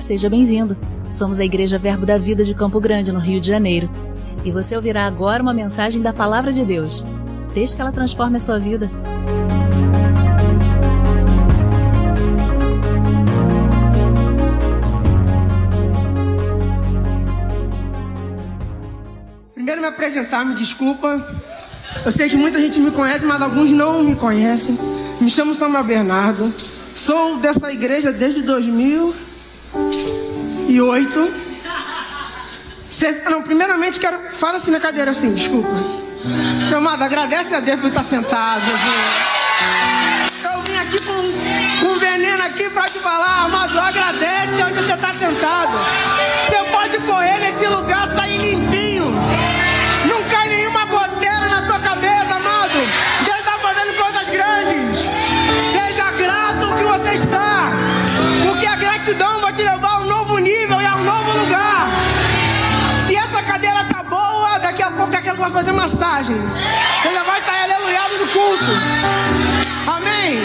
Seja bem-vindo. Somos a Igreja Verbo da Vida de Campo Grande, no Rio de Janeiro. E você ouvirá agora uma mensagem da Palavra de Deus. Desde que ela transforme a sua vida. Primeiro me apresentar, me desculpa. Eu sei que muita gente me conhece, mas alguns não me conhecem. Me chamo Samuel Bernardo. Sou dessa igreja desde 2008. Cê, não, primeiramente quero. Fala assim na cadeira assim, desculpa. Meu amado, agradece a Deus por estar sentado. Viu? Eu vim aqui com, com veneno aqui para te falar, amado, agradece vai fazer massagem. Você já vai sair aleluiado do culto. Amém.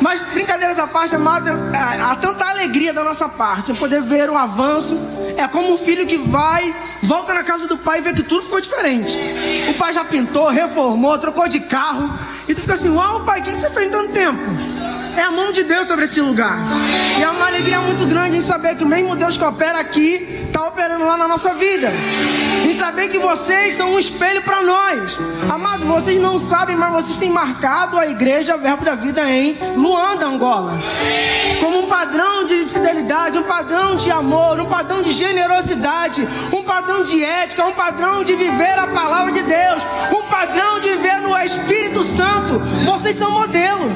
Mas brincadeiras à parte, amado, há tanta alegria da nossa parte poder ver o avanço. É como um filho que vai, volta na casa do pai e vê que tudo ficou diferente. O pai já pintou, reformou, trocou de carro. E tu fica assim, uau, pai, o que você fez em tanto tempo? É a mão de Deus sobre esse lugar. E é uma alegria muito grande em saber que o mesmo Deus que opera aqui está operando lá na nossa vida. Em saber que vocês são um espelho para nós. Amado, vocês não sabem, mas vocês têm marcado a igreja Verbo da Vida em Luanda, Angola. Como um padrão de fidelidade, um padrão de amor, um padrão de generosidade, um padrão de ética, um padrão de viver a palavra de Deus, um padrão de viver no Espírito Santo. Vocês são modelo.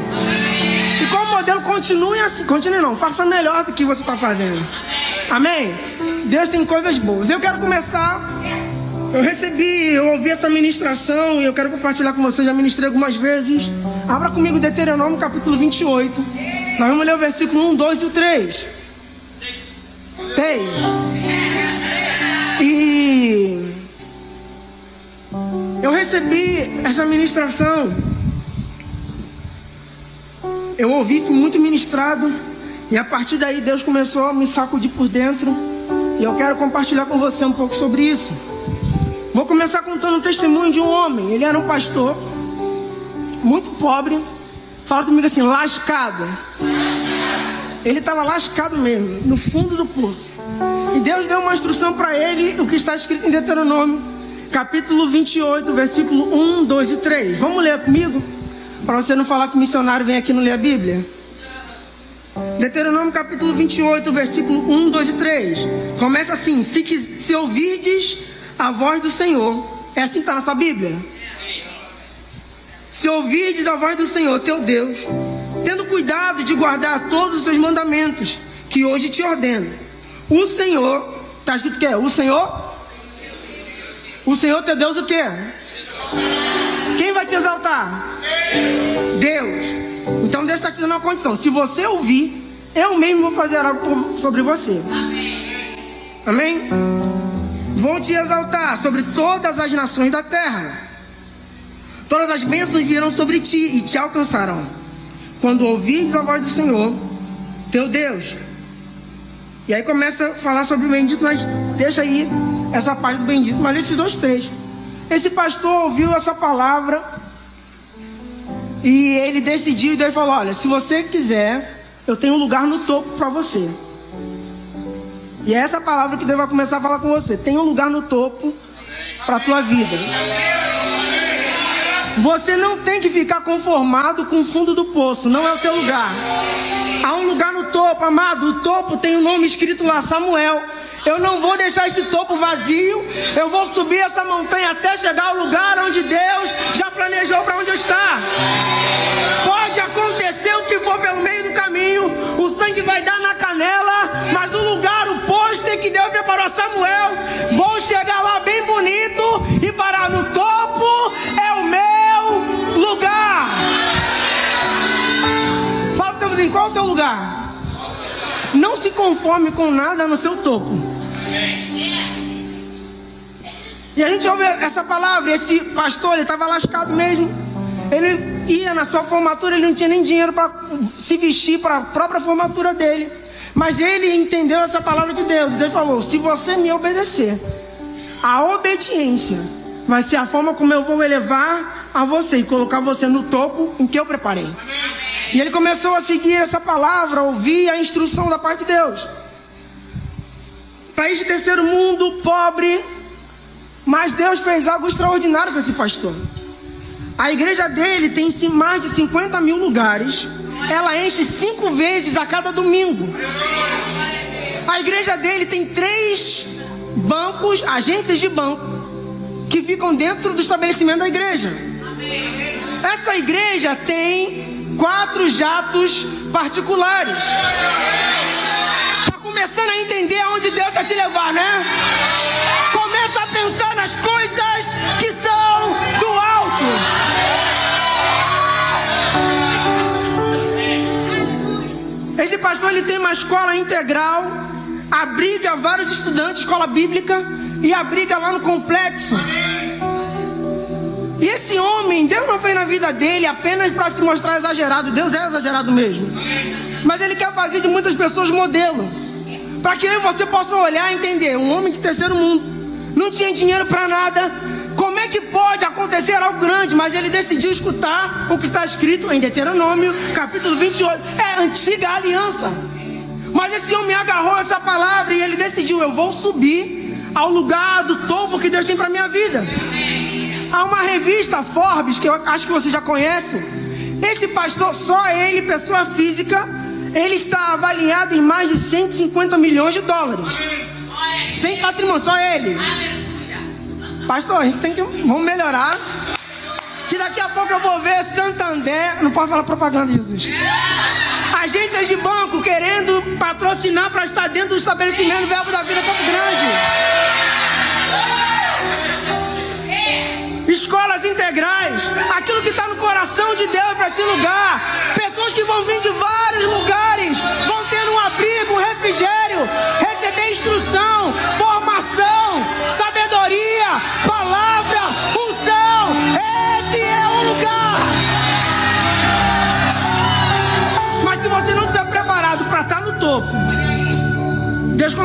E como modelo, continue assim. Continue não, faça melhor do que você está fazendo. Amém? Deus tem coisas boas. Eu quero começar. Eu recebi, eu ouvi essa ministração e eu quero compartilhar com vocês. Já ministrei algumas vezes. Abra comigo Deuteronômio capítulo 28. Nós vamos ler o versículo 1, 2 e o 3. Tem. E eu recebi essa ministração. Eu ouvi, fui muito ministrado. E a partir daí Deus começou a me sacudir por dentro. E eu quero compartilhar com você um pouco sobre isso. Vou começar contando um testemunho de um homem. Ele era um pastor, muito pobre. Fala comigo assim, lascado. Ele estava lascado mesmo, no fundo do poço. E Deus deu uma instrução para ele, o que está escrito em Deuteronômio, capítulo 28, versículo 1, 2 e 3. Vamos ler comigo? Para você não falar que o missionário vem aqui não ler a Bíblia. Deuteronômio capítulo 28, versículo 1, 2 e 3. Começa assim: Se, se ouvirdes a voz do Senhor, é assim que está na sua Bíblia. Se ouvirdes a voz do Senhor, teu Deus, tendo cuidado de guardar todos os seus mandamentos, que hoje te ordeno. O Senhor, está escrito que é? O Senhor? O Senhor teu Deus o que? Quem vai te exaltar? Deus. Então Deus está te dando uma condição. Se você ouvir, eu mesmo vou fazer algo sobre você. Amém? Vou te exaltar sobre todas as nações da terra. Todas as bênçãos virão sobre ti e te alcançarão. Quando ouvires a voz do Senhor, teu Deus. E aí começa a falar sobre o bendito, mas deixa aí essa parte do bendito. Mas esses dois trechos. Esse pastor ouviu essa palavra e ele decidiu e Deus falou: Olha, se você quiser, eu tenho um lugar no topo para você. E é essa palavra que Deus vai começar a falar com você. Tem um lugar no topo para a tua vida. Você não tem que ficar conformado com o fundo do poço, não é o teu lugar. Há um lugar no topo, amado. O topo tem o um nome escrito lá, Samuel. Eu não vou deixar esse topo vazio. Eu vou subir essa montanha até chegar ao lugar onde Deus já planejou para onde eu estar. Pode acontecer for pelo meio do caminho. O sangue vai dar na canela, mas o lugar, o posto que Deus preparou Samuel, vou chegar lá bem bonito e parar no topo. É o meu lugar. Fala para assim, qual é o teu lugar? Não se conforme com nada no seu topo. E a gente ouve essa palavra, esse pastor, ele estava lascado mesmo. Ele ia na sua formatura, ele não tinha nem dinheiro para se vestir para a própria formatura dele. Mas ele entendeu essa palavra de Deus. Deus falou: se você me obedecer, a obediência vai ser a forma como eu vou elevar a você e colocar você no topo em que eu preparei. E ele começou a seguir essa palavra, ouvir a instrução da parte de Deus. País de terceiro mundo, pobre, mas Deus fez algo extraordinário com esse pastor. A igreja dele tem mais de 50 mil lugares. Ela enche cinco vezes a cada domingo. A igreja dele tem três bancos, agências de banco, que ficam dentro do estabelecimento da igreja. Essa igreja tem quatro jatos particulares. Está começando a entender aonde Deus quer te levar, né? Começa a pensar nas coisas pastor ele tem uma escola integral, abriga vários estudantes, escola bíblica, e abriga lá no complexo. E esse homem, Deus não fez na vida dele apenas para se mostrar exagerado. Deus é exagerado mesmo. Mas ele quer fazer de muitas pessoas modelo. Para que eu e você possam olhar e entender. Um homem de terceiro mundo. Não tinha dinheiro para nada. Como é que pode acontecer algo grande? Mas ele decidiu escutar o que está escrito em Deuteronômio, capítulo 28. É antiga aliança. Mas esse homem agarrou essa palavra e ele decidiu: eu vou subir ao lugar do topo que Deus tem para minha vida. Há uma revista Forbes, que eu acho que você já conhece. Esse pastor, só ele, pessoa física, ele está avaliado em mais de 150 milhões de dólares. Sem patrimônio, só ele. Pastor, a gente tem que. Vamos melhorar. Que daqui a pouco eu vou ver Santander. Não pode falar propaganda, Jesus. Agências de banco querendo patrocinar para estar dentro do estabelecimento Verbo da Vida Campo Grande. escolas integrais, aquilo que está no coração de Deus para esse lugar. Pessoas que vão vir de vários lugares, vão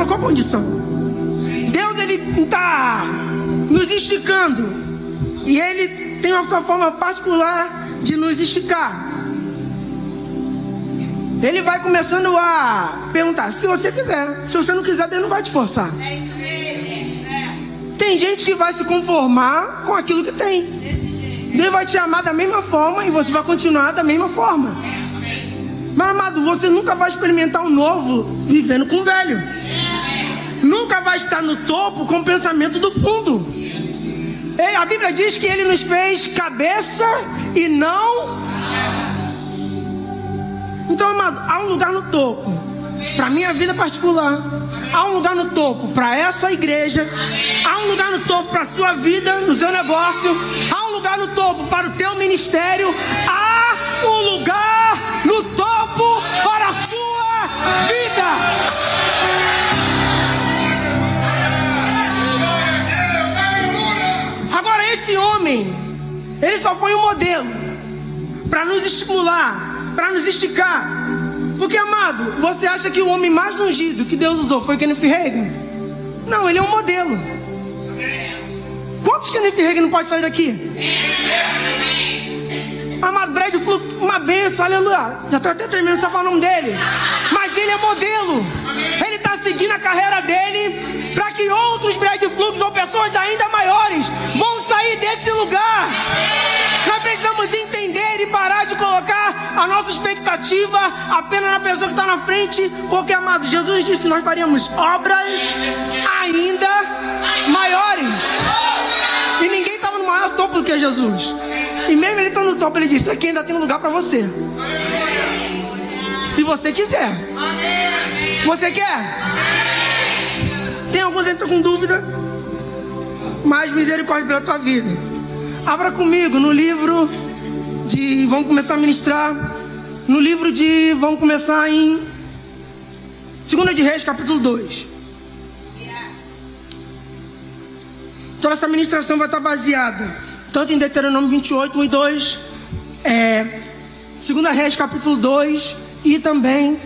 colocou condição. Deus ele está nos esticando e ele tem uma sua forma particular de nos esticar. Ele vai começando a perguntar: se você quiser, se você não quiser, Deus não vai te forçar. É isso mesmo. É. Tem gente que vai se conformar com aquilo que tem. Deus vai te amar da mesma forma e você vai continuar da mesma forma. Mas amado, você nunca vai experimentar o novo vivendo com o velho. Nunca vai estar no topo com o pensamento do fundo. Ele, a Bíblia diz que ele nos fez cabeça e não. Então, amado, há um lugar no topo para minha vida particular. Há um lugar no topo para essa igreja. Há um lugar no topo para a sua vida, no seu negócio. Há um lugar no topo para o teu ministério. Há um lugar no topo para a sua vida. Homem, ele só foi um modelo para nos estimular, para nos esticar. Porque, amado, você acha que o homem mais ungido que Deus usou foi Kenneth Reagan? Não, ele é um modelo. Quantos Kenneth Reagan não pode sair daqui? Amado Brad Fluke, uma benção, aleluia. Já estou até tremendo só falando dele. Mas ele é modelo. Ele está seguindo a carreira dele para que outros Brad Flukes ou pessoas ainda maiores vão desse lugar. Nós precisamos entender e parar de colocar a nossa expectativa apenas na pessoa que está na frente, porque, amado, Jesus disse que nós faríamos obras ainda maiores. E ninguém estava no maior topo do que Jesus. E mesmo ele estando no topo, ele disse: aqui ainda tem um lugar para você. Se você quiser. Você quer? Tem alguns que estão com dúvida? Mais misericórdia pela tua vida. Abra comigo no livro de. Vamos começar a ministrar. No livro de. Vamos começar em. Segunda de Reis, capítulo 2. Então essa ministração vai estar baseada tanto em Deuteronômio 28, 1 e 2, é, 2 Reis capítulo 2 e também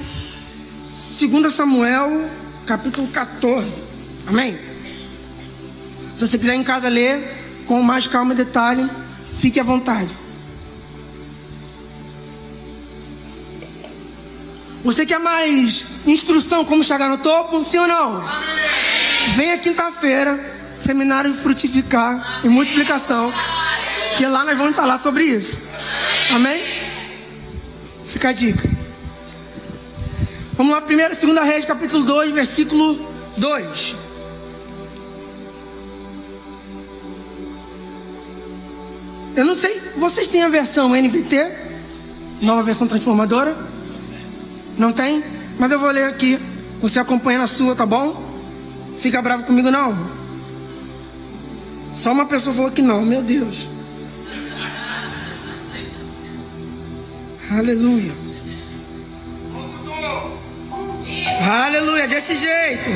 2 Samuel, capítulo 14. Amém? Se você quiser em casa ler com mais calma e detalhe, fique à vontade. Você quer mais instrução como chegar no topo? Sim ou não? Amém. Venha quinta-feira, seminário frutificar e multiplicação, que lá nós vamos falar sobre isso. Amém? Fica a dica. Vamos lá, primeira, segunda Reis, capítulo 2, versículo 2. Eu não sei, vocês têm a versão NVT? Nova versão transformadora? Não tem? Mas eu vou ler aqui. Você acompanha na sua, tá bom? Fica bravo comigo não. Só uma pessoa falou que não, meu Deus. Aleluia. Aleluia, desse jeito.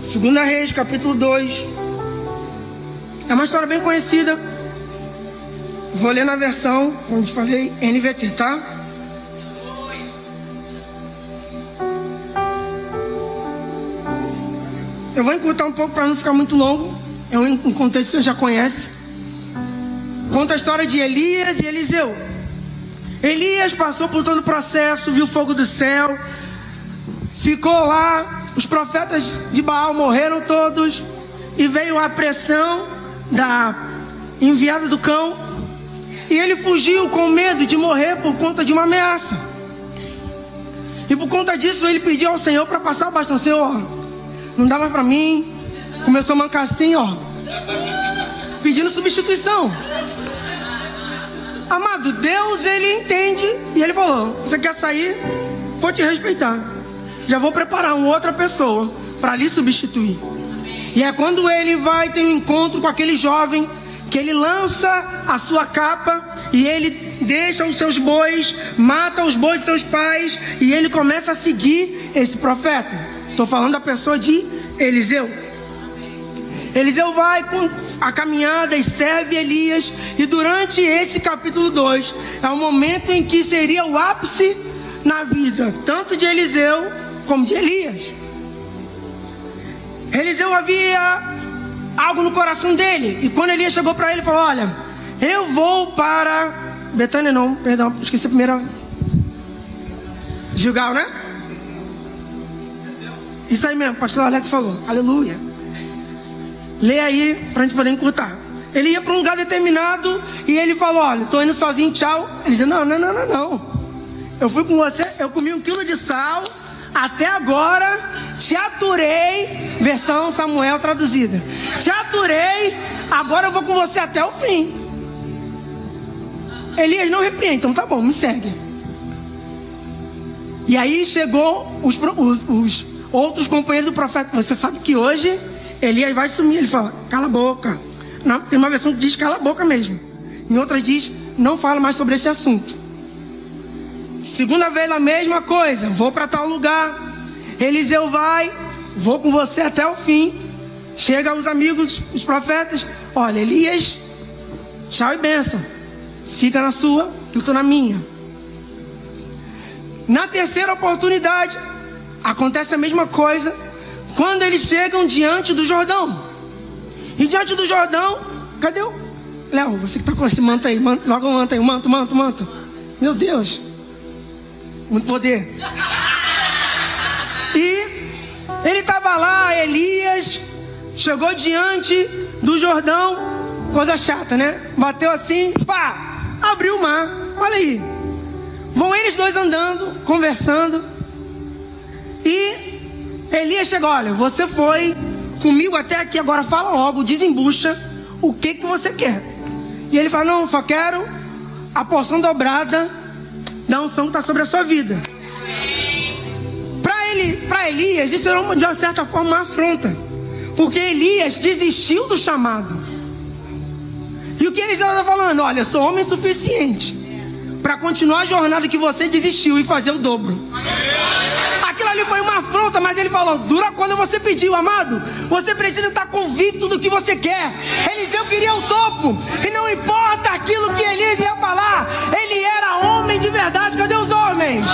Segunda Reis, capítulo 2. É uma história bem conhecida Vou ler na versão, como te falei, NVT, tá? Eu vou encurtar um pouco para não ficar muito longo. É um, contexto que você já conhece. Conta a história de Elias e Eliseu. Elias passou por todo o processo, viu fogo do céu, ficou lá. Os profetas de Baal morreram todos. E veio a pressão da enviada do cão e ele fugiu com medo de morrer por conta de uma ameaça. E por conta disso ele pediu ao Senhor para passar o bastão. Senhor, não dá mais para mim. Começou a mancar assim, ó. Pedindo substituição. Amado, Deus ele entende. E ele falou: Você quer sair? Vou te respeitar. Já vou preparar uma outra pessoa para lhe substituir. E é quando ele vai ter um encontro com aquele jovem que ele lança a sua capa e ele deixa os seus bois, mata os bois de seus pais e ele começa a seguir esse profeta. Estou falando da pessoa de Eliseu. Eliseu vai com a caminhada e serve Elias, e durante esse capítulo 2 é o momento em que seria o ápice na vida, tanto de Eliseu como de Elias. Eliseu havia algo no coração dele. E quando Elias chegou para ele, falou: Olha, eu vou para Betânia, não, perdão, esqueci a primeira. Gilgal, né? Isso aí mesmo, pastor Alex falou. Aleluia. Lê aí para a gente poder encurtar. Ele ia para um lugar determinado e ele falou: Olha, estou indo sozinho, tchau. Ele disse: Não, não, não, não, não. Eu fui com você, eu comi um quilo de sal. Até agora te aturei, versão Samuel traduzida. Te aturei, agora eu vou com você até o fim. Elias não repreende, então tá bom, me segue. E aí chegou os, os, os outros companheiros do profeta. Você sabe que hoje Elias vai sumir. Ele fala, cala a boca. Não, tem uma versão que diz cala a boca mesmo. Em outra diz, não fala mais sobre esse assunto. Segunda vez a mesma coisa, vou para tal lugar. Eliseu vai, vou com você até o fim. Chega os amigos, os profetas. Olha, Elias, tchau e benção. Fica na sua, eu estou na minha. Na terceira oportunidade, acontece a mesma coisa. Quando eles chegam diante do Jordão. E diante do Jordão, cadê o. Léo, você que está com esse manto aí, manto, logo o manto aí, o manto, manto, manto. Meu Deus, muito poder. E ele estava lá, Elias, chegou diante do Jordão, coisa chata, né? Bateu assim, pá, abriu o mar. Olha aí. Vão eles dois andando, conversando. E Elias chegou, olha, você foi comigo até aqui, agora fala logo, desembucha o que que você quer. E ele fala, não, só quero a porção dobrada da unção que está sobre a sua vida ele, para Elias, isso era uma, de uma certa forma uma afronta. Porque Elias desistiu do chamado. E o que ele estava falando? Olha, eu sou homem suficiente para continuar a jornada que você desistiu e fazer o dobro. Aquilo ali foi uma afronta, mas ele falou: dura quando você pediu, amado. Você precisa estar convicto do que você quer. Eliseu queria o topo, e não importa aquilo que Elias ia falar, ele era homem de verdade. Cadê os homens?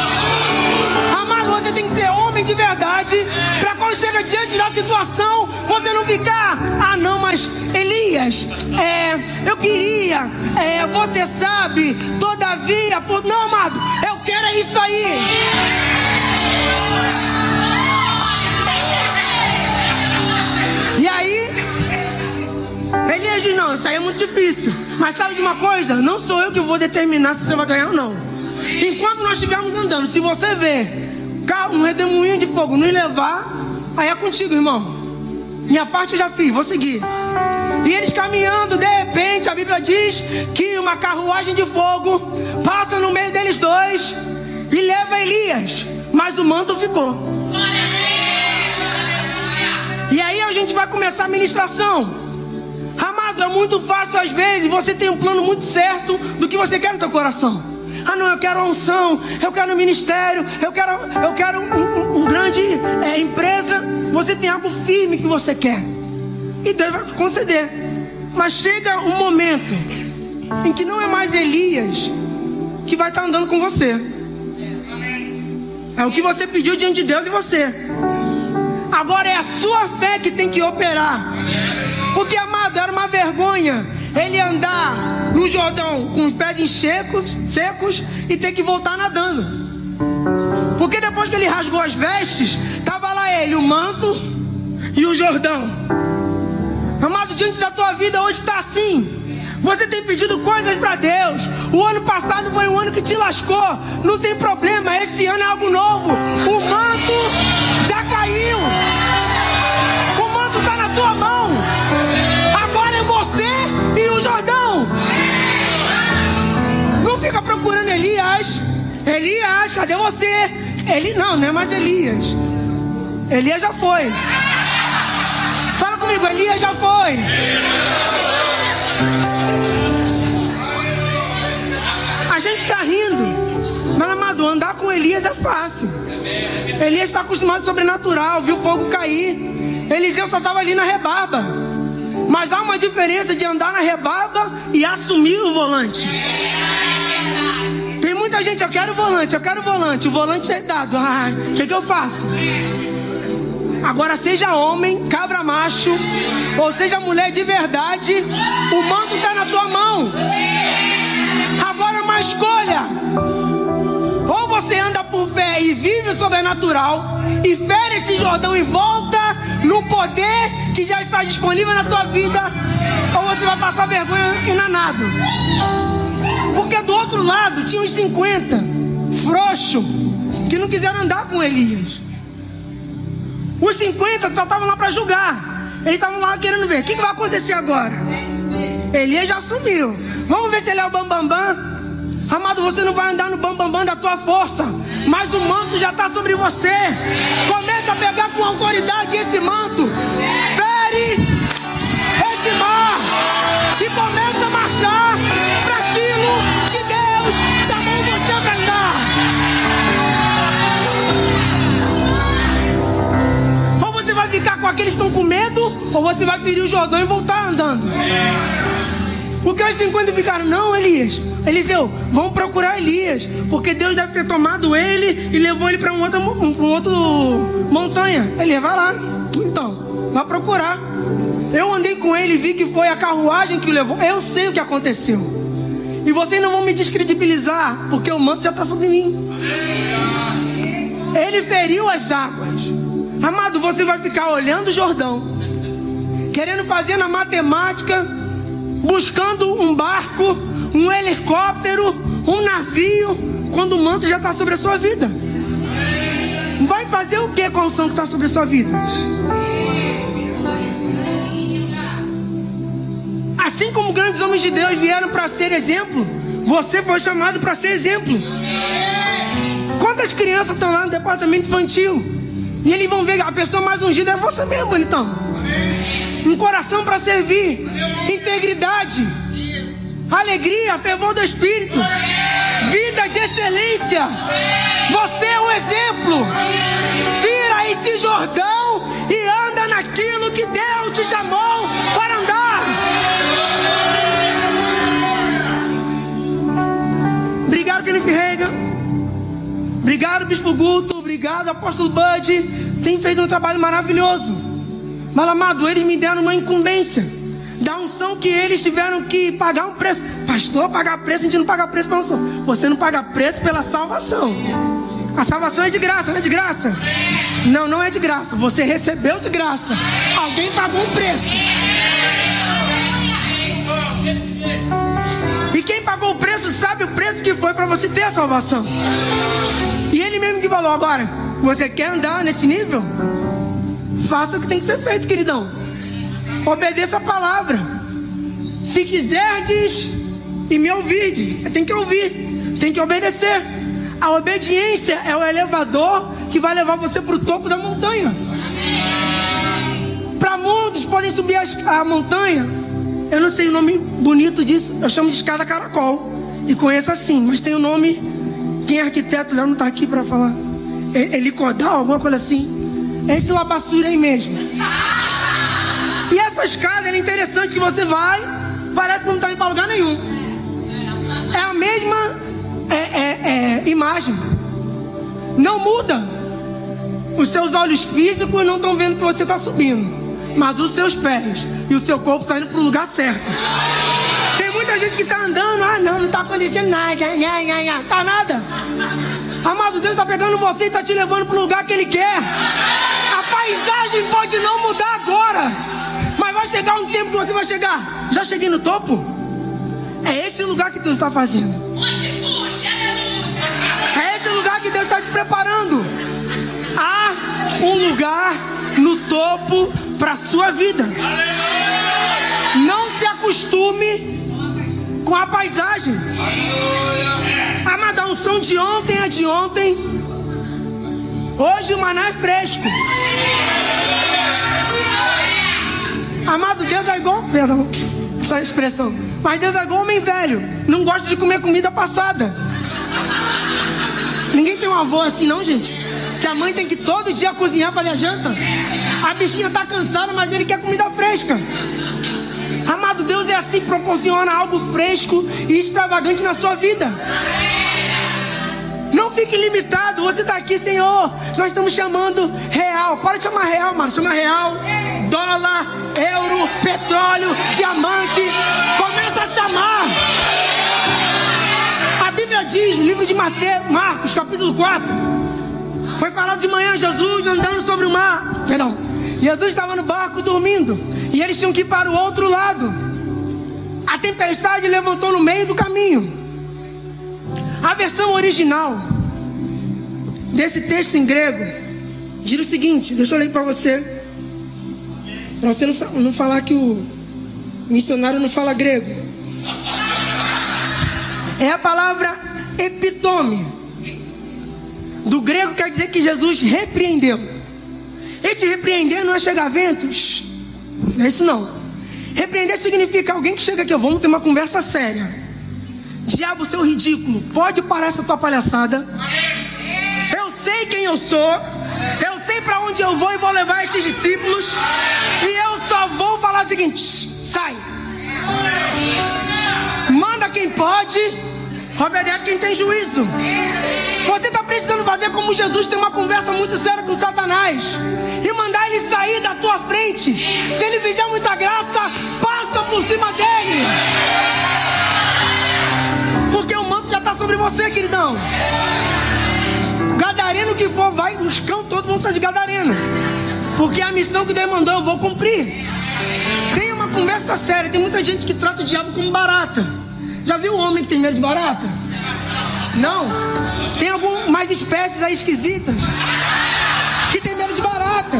Amado, você tem que ser homem de verdade, para quando chega diante da situação, você não ficar, ah não, mas Elias, é, eu queria, é, você sabe, todavia, por... não, amado, eu quero é isso aí. Elias diz: Não, isso aí é muito difícil. Mas sabe de uma coisa? Não sou eu que vou determinar se você vai ganhar ou não. Enquanto nós estivermos andando, se você ver um redemoinho de fogo nos levar, aí é contigo, irmão. Minha parte eu já fiz, vou seguir. E eles caminhando, de repente, a Bíblia diz que uma carruagem de fogo passa no meio deles dois e leva Elias, mas o manto ficou. E aí a gente vai começar a ministração. É muito fácil às vezes. Você tem um plano muito certo do que você quer no teu coração. Ah, não, eu quero unção, eu quero ministério, eu quero, eu quero um, um, um grande é, empresa. Você tem algo firme que você quer. E Deus vai conceder. Mas chega um momento em que não é mais Elias que vai estar andando com você. É o que você pediu diante de Deus e você. Agora é a sua fé que tem que operar. Porque, uma vergonha ele andar no Jordão com os pés secos, secos e ter que voltar nadando. Porque depois que ele rasgou as vestes, estava lá ele, o manto e o Jordão. Amado, diante da tua vida hoje está assim. Você tem pedido coisas para Deus. O ano passado foi um ano que te lascou. Não tem problema, esse ano é algo novo. O manto já caiu. Elias. Elias, cadê você? Ele não, não é mais Elias. Elias já foi. Fala comigo, Elias já foi. A gente está rindo. Mas amado, andar com Elias é fácil. Elias está acostumado ao sobrenatural, viu fogo cair. Eliseu só estava ali na rebarba. Mas há uma diferença de andar na rebarba e assumir o volante muita gente, eu quero volante, eu quero volante. O volante é dado. Ah, o que, que eu faço? Agora, seja homem, cabra macho, ou seja mulher de verdade, o manto está na tua mão. Agora, uma escolha: ou você anda por fé e vive o sobrenatural, e fere esse Jordão e volta no poder que já está disponível na tua vida, ou você vai passar vergonha e nanado. Porque do outro lado tinha uns 50 frouxos que não quiseram andar com Elias. Os 50 só estavam lá para julgar. Eles estavam lá querendo ver o que, que vai acontecer agora. Elias já sumiu. Vamos ver se ele é o bambambam. Bam, bam. Amado, você não vai andar no bambambam bam, bam da tua força, mas o manto já está sobre você. Começa a pegar com autoridade esse manto. Ficar com aqueles que estão com medo, ou você vai ferir o Jordão e voltar andando. Porque os 50 ficaram, não, Elias, Eliseu, vamos procurar Elias, porque Deus deve ter tomado ele e levou ele para um outro, um, um outro montanha. Ele vai lá, então, vai procurar. Eu andei com ele e vi que foi a carruagem que o levou. Eu sei o que aconteceu. E vocês não vão me descredibilizar, porque o manto já está sobre mim. Ele feriu as águas. Amado, você vai ficar olhando o Jordão, querendo fazer na matemática, buscando um barco, um helicóptero, um navio, quando o manto já está sobre a sua vida. Vai fazer o que com a unção que está sobre a sua vida? Assim como grandes homens de Deus vieram para ser exemplo, você foi chamado para ser exemplo. Quantas crianças estão lá no departamento infantil? E eles vão ver a pessoa mais ungida é você mesmo, bonitão. Um coração para servir, integridade, alegria, fervor do Espírito, vida de excelência. Você é o exemplo. Vira esse Jordão e anda naquilo que Deus te chamou para andar. Obrigado, Kenneth Reagan. Obrigado, Bispo Guto. Obrigado, Apóstolo Bud. tem feito um trabalho maravilhoso. Mas, amado, eles me deram uma incumbência da unção que eles tiveram que pagar um preço. Pastor, pagar preço, a gente não paga preço pela unção. Você não paga preço pela salvação. A salvação é de graça, não é de graça? Não, não é de graça. Você recebeu de graça. Alguém pagou um preço. E quem pagou o preço sabe o preço que foi para você ter a salvação. E ele mesmo que falou agora: você quer andar nesse nível? Faça o que tem que ser feito, queridão. Obedeça a palavra. Se quiserdes e me ouvir, tem que ouvir, tem que obedecer. A obediência é o elevador que vai levar você para o topo da montanha. Para muitos podem subir a, a montanha. Eu não sei o nome bonito disso. Eu chamo de escada caracol. E conheço assim, mas tem o um nome. Quem é arquiteto? Não está aqui para falar. Helicodal, alguma coisa assim. É esse labassura aí mesmo. E essa escada é interessante que você vai, parece que não está indo para lugar nenhum. É a mesma é, é, é, imagem. Não muda. Os seus olhos físicos não estão vendo que você está subindo. Mas os seus pés e o seu corpo estão tá indo para o lugar certo. Tem muita gente que está andando, ah não, não está acontecendo nada, não está nada. Amado Deus está pegando você e está te levando para o lugar que Ele quer. A paisagem pode não mudar agora, mas vai chegar um tempo que você vai chegar. Já cheguei no topo? É esse o lugar que Deus está fazendo. É esse o lugar que Deus está te preparando. Há um lugar no topo para a sua vida. Não se acostume com a paisagem. Amada, a unção de ontem é de ontem. Hoje o maná é fresco. Amado, Deus é igual. Perdão, essa expressão. Mas Deus é igual homem velho. Não gosta de comer comida passada. Ninguém tem um avô assim, não, gente. Que a mãe tem que todo dia cozinhar, fazer a janta. A bichinha tá cansada, mas ele quer comida fresca. Amado Deus é assim, proporciona algo fresco e extravagante na sua vida. Não fique limitado. Você está aqui, Senhor. Nós estamos chamando real. Para de chamar real, mano. Chama real, dólar, euro, petróleo, diamante. Começa a chamar. A Bíblia diz, no livro de Mateus, Marcos, capítulo 4. Foi falado de manhã, Jesus andando sobre o mar. Perdão. Jesus estava no barco dormindo. E eles tinham que ir para o outro lado. A tempestade levantou no meio do caminho. A versão original desse texto em grego diz o seguinte: deixa eu ler para você. Para você não, não falar que o missionário não fala grego. É a palavra epitome. Do grego quer dizer que Jesus repreendeu. Esse repreender não é chegar a ventos. Não é isso não. Repreender significa alguém que chega aqui, vamos ter uma conversa séria. Diabo, seu ridículo, pode parar essa tua palhaçada. Eu sei quem eu sou. Eu sei para onde eu vou e vou levar esses discípulos. E eu só vou falar o seguinte: sai. Manda quem pode, obedece quem tem juízo. Você está precisando fazer como Jesus tem uma conversa muito séria com Satanás e mandar ele sair da tua frente. Se ele fizer muita graça, passa por cima dele. Está sobre você, queridão. Gadareno que for, vai, os todos vão sair de Gadareno. Porque a missão que Deus mandou, eu vou cumprir. Tem uma conversa séria, tem muita gente que trata o diabo como barata. Já viu o homem que tem medo de barata? Não. Tem algumas espécies aí esquisitas que tem medo de barata.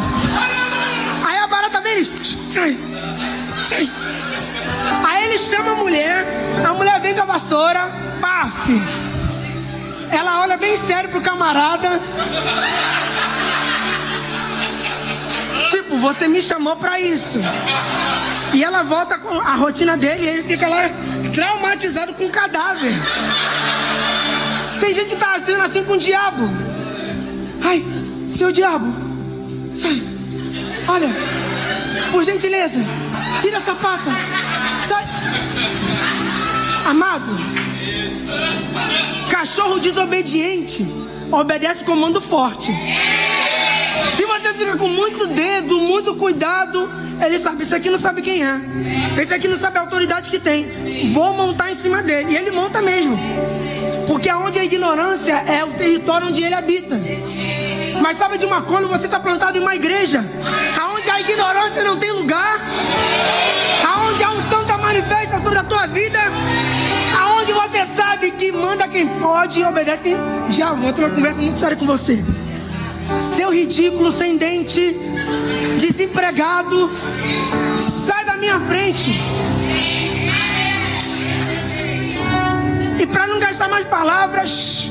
Aí a barata vem e sai, sai. Aí ele chama a mulher, a mulher vem com a vassoura, paf. Ela olha bem sério pro camarada. Tipo, você me chamou para isso. E ela volta com a rotina dele e ele fica lá traumatizado com o cadáver. Tem gente que tá sendo assim com o diabo. Ai, seu diabo, sai. Olha, por gentileza, tira a sapata. Sai. Amado, cachorro desobediente obedece comando forte. Se você fica com muito dedo, muito cuidado, ele sabe, esse aqui não sabe quem é. Esse aqui não sabe a autoridade que tem. Vou montar em cima dele. E ele monta mesmo. Porque aonde a ignorância é o território onde ele habita. Mas sabe de uma coisa, você está plantado em uma igreja, aonde a ignorância não tem lugar, aonde a unção está manifesta sobre a tua vida, que manda quem pode e obedece. Já vou ter uma conversa muito séria com você. Seu ridículo, sem dente, desempregado, sai da minha frente. E para não gastar mais palavras,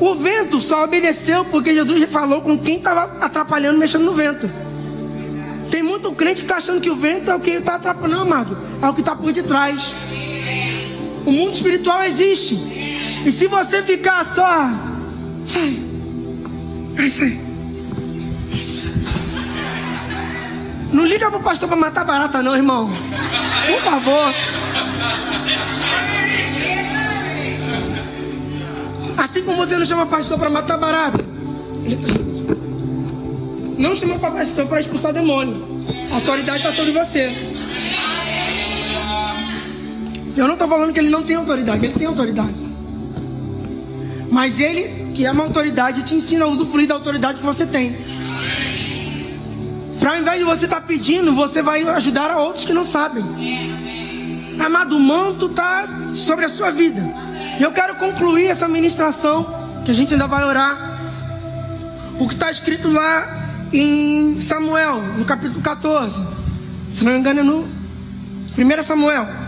o vento só obedeceu porque Jesus falou com quem estava atrapalhando, mexendo no vento. Tem muito crente que está achando que o vento é o que está atrapalhando, amado. É o que está por detrás. O mundo espiritual existe. E se você ficar só. Sai. É isso aí. Não liga pro pastor para matar barata, não, irmão. Por favor. Assim como você não chama pastor para matar barata. Não chama pastor para expulsar demônio. A autoridade está sobre você. Eu não estou falando que ele não tem autoridade, ele tem autoridade. Mas ele, que é uma autoridade, te ensina a usufruir da autoridade que você tem. Para ao invés de você estar tá pedindo, você vai ajudar a outros que não sabem. Amado, o manto está sobre a sua vida. E eu quero concluir essa ministração, que a gente ainda vai orar. O que está escrito lá em Samuel, no capítulo 14. Se não me engano, é no 1 Samuel.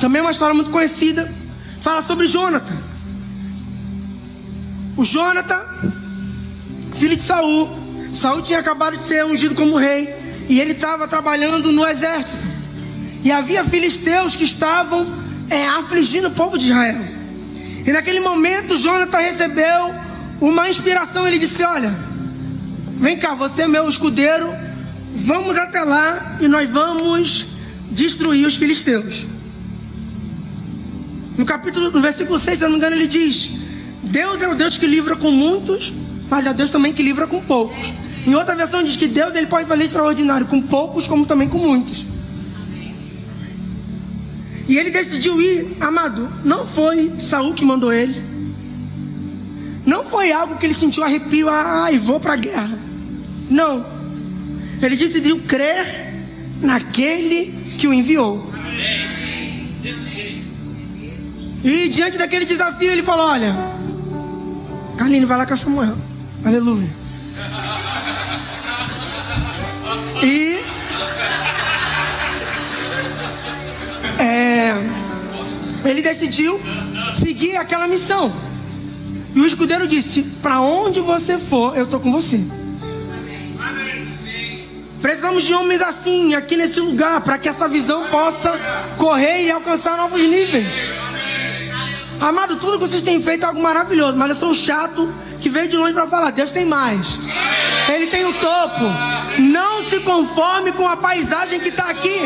Também uma história muito conhecida. Fala sobre Jonathan. O Jonathan, filho de Saul. Saul tinha acabado de ser ungido como rei. E ele estava trabalhando no exército. E havia filisteus que estavam é, afligindo o povo de Israel. E naquele momento, Jonathan recebeu uma inspiração. Ele disse: Olha, vem cá, você é meu escudeiro, vamos até lá e nós vamos destruir os filisteus. No capítulo, no versículo 6, se eu não me engano, ele diz: Deus é o Deus que livra com muitos, mas é Deus também que livra com poucos. Em outra versão diz que Deus ele pode fazer extraordinário com poucos, como também com muitos. E ele decidiu ir, amado. Não foi Saul que mandou ele. Não foi algo que ele sentiu arrepio, ah, e vou para a guerra. Não. Ele decidiu crer naquele que o enviou. E diante daquele desafio, ele falou: Olha, Carlinhos, vai lá com Samuel. Aleluia. E é, ele decidiu seguir aquela missão. E o escudeiro disse: Para onde você for, eu estou com você. Precisamos de homens assim aqui nesse lugar para que essa visão possa correr e alcançar novos níveis. Amado, tudo que vocês têm feito é algo maravilhoso, mas eu sou chato que veio de longe para falar: Deus tem mais. Ele tem o topo. Não se conforme com a paisagem que está aqui.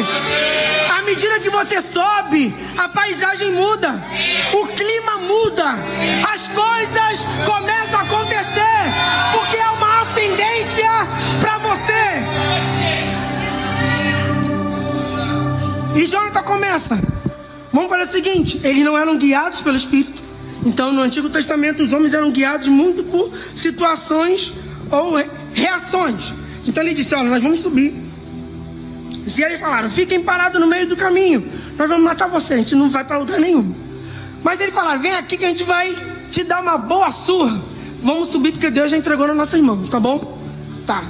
À medida que você sobe, a paisagem muda, o clima muda, as coisas começam a acontecer, porque é uma ascendência para você. E Jonathan começa. Vamos fazer o seguinte: eles não eram guiados pelo Espírito. Então, no Antigo Testamento, os homens eram guiados muito por situações ou reações. Então ele disse: Olha, nós vamos subir. E eles falaram: Fiquem parados no meio do caminho, nós vamos matar você. A gente não vai para lugar nenhum. Mas ele falaram: Vem aqui que a gente vai te dar uma boa surra. Vamos subir porque Deus já entregou nas nossas mãos, tá bom? Tá.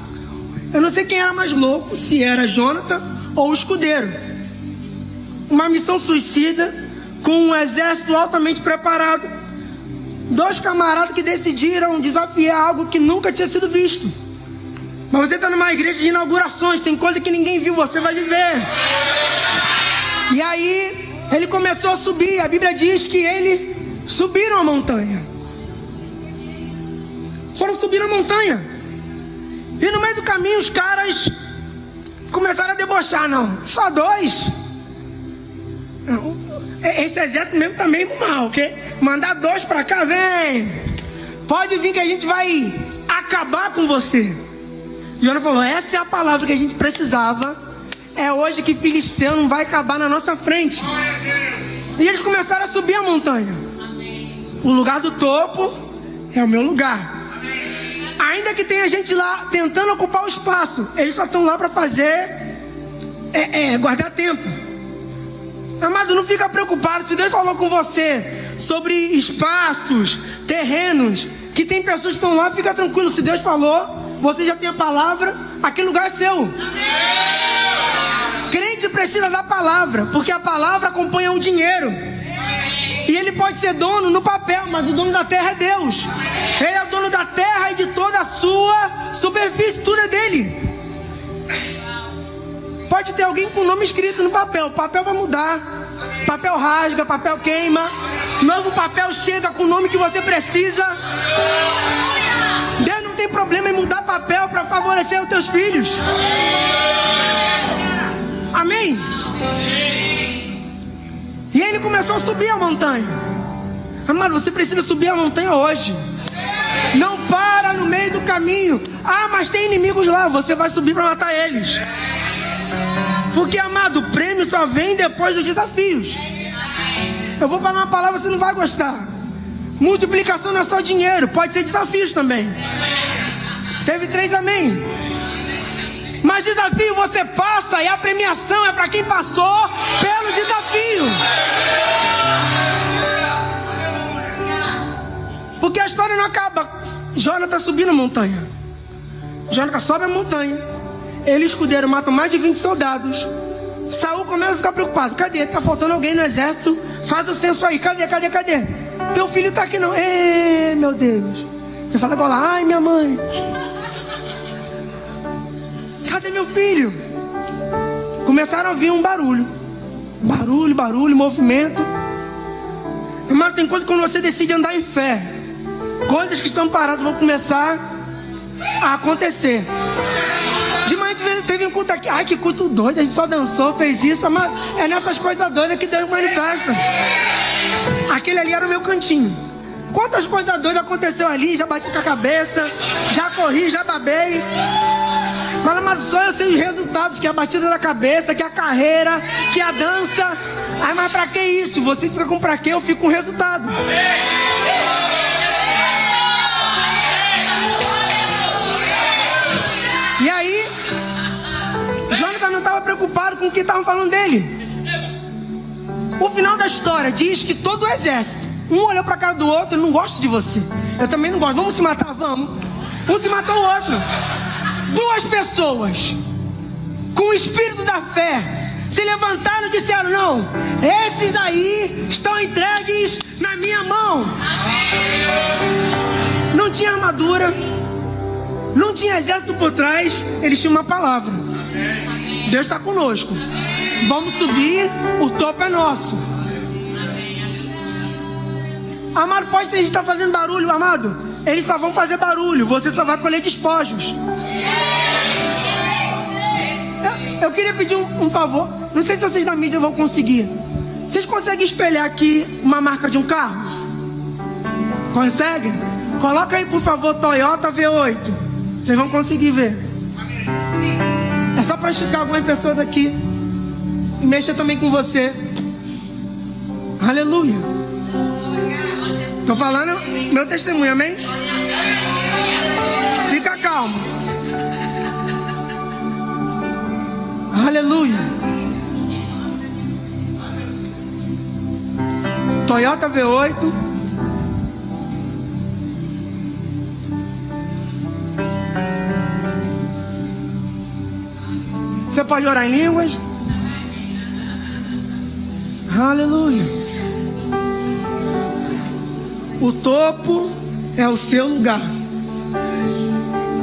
Eu não sei quem era mais louco, se era Jonathan ou o escudeiro. Uma missão suicida, com um exército altamente preparado. Dois camaradas que decidiram desafiar algo que nunca tinha sido visto. Mas você está numa igreja de inaugurações, tem coisa que ninguém viu, você vai viver. E aí, ele começou a subir. A Bíblia diz que ele subiram a montanha. Foram subir a montanha. E no meio do caminho, os caras começaram a debochar. Não, só dois. Esse exército mesmo tá meio mal, ok? Mandar dois para cá, vem. Pode vir que a gente vai acabar com você. Jonas falou: essa é a palavra que a gente precisava. É hoje que Filisteu não vai acabar na nossa frente. E eles começaram a subir a montanha. O lugar do topo é o meu lugar. Ainda que tenha gente lá tentando ocupar o espaço, eles só estão lá para fazer é, é, guardar tempo. Amado, não fica preocupado. Se Deus falou com você sobre espaços, terrenos, que tem pessoas que estão lá, fica tranquilo. Se Deus falou, você já tem a palavra, aquele lugar é seu. Crente precisa da palavra, porque a palavra acompanha o dinheiro. E ele pode ser dono no papel, mas o dono da terra é Deus. Ele é o dono da terra e de toda a sua superfície, tudo é dele. Pode ter alguém com o nome escrito no papel, o papel vai mudar. Papel rasga, papel queima. Novo papel chega com o nome que você precisa. Deus não tem problema em mudar papel para favorecer os teus filhos. Amém? E ele começou a subir a montanha. Amado, você precisa subir a montanha hoje. Não para no meio do caminho. Ah, mas tem inimigos lá. Você vai subir para matar eles. Porque, amado, o prêmio só vem depois dos desafios. Eu vou falar uma palavra, você não vai gostar. Multiplicação não é só dinheiro, pode ser desafios também. Teve três amém. Mas desafio você passa e a premiação é para quem passou pelo desafio. Porque a história não acaba. Jonathan subindo a montanha. Jonathan sobe a montanha. Ele escudeiro mata mais de 20 soldados. Saul começa a ficar preocupado. Cadê? Tá faltando alguém no exército? Faz o censo aí. Cadê? Cadê? Cadê? Teu filho tá aqui não. Ei, meu Deus. Ele fala agora, ai minha mãe. Cadê meu filho? Começaram a ouvir um barulho. Barulho, barulho, movimento. Irmão, tem coisa quando você decide andar em fé. Coisas que estão paradas vão começar a acontecer. De manhã teve um culto aqui. Ai, que culto doido. A gente só dançou, fez isso. Mas é nessas coisas doidas que Deus manifesta. Aquele ali era o meu cantinho. Quantas coisas doidas aconteceu ali? Já bati com a cabeça, já corri, já babei. Mas, amado, só eu sei os resultados: que a batida da cabeça, que a carreira, que a dança. Ai, mas pra que isso? Você fica com pra quê? Eu fico com resultado. E com o que estavam falando dele. O final da história diz que todo o exército, um olhou para a cara do outro, não gosta de você. Eu também não gosto. Vamos se matar, vamos. Um se matou o outro. Duas pessoas com o espírito da fé se levantaram e disseram: Não, esses aí estão entregues na minha mão. Não tinha armadura, não tinha exército por trás, eles tinham uma palavra. Deus está conosco. Vamos subir, o topo é nosso. Amado, pode ter gente está fazendo barulho, amado. Eles só vão fazer barulho, você só vai colher despojos. Eu, eu queria pedir um, um favor. Não sei se vocês da mídia vão conseguir. Vocês conseguem espelhar aqui uma marca de um carro? Conseguem? Coloca aí, por favor, Toyota V8. Vocês vão conseguir ver. É só para esticar algumas pessoas aqui. E mexa também com você. Aleluia. Estou falando meu testemunho, amém? Fica calmo. Aleluia. Toyota V8. Você pode orar em línguas? Aleluia. O topo é o seu lugar.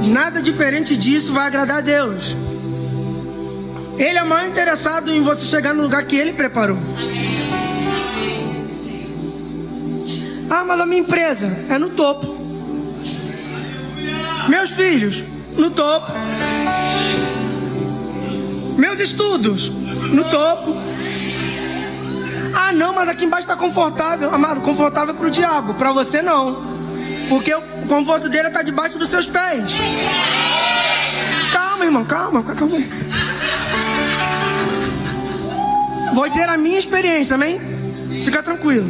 Nada diferente disso vai agradar a Deus. Ele é mais interessado em você chegar no lugar que Ele preparou. Ah, mas a minha empresa é no topo. Meus filhos, no topo. Meus estudos, no topo. Ah, não, mas aqui embaixo está confortável. Amado, confortável para o diabo, para você não. Porque o conforto dele está debaixo dos seus pés. Calma, irmão, calma, calma. Vou dizer a minha experiência, amém? Fica tranquilo.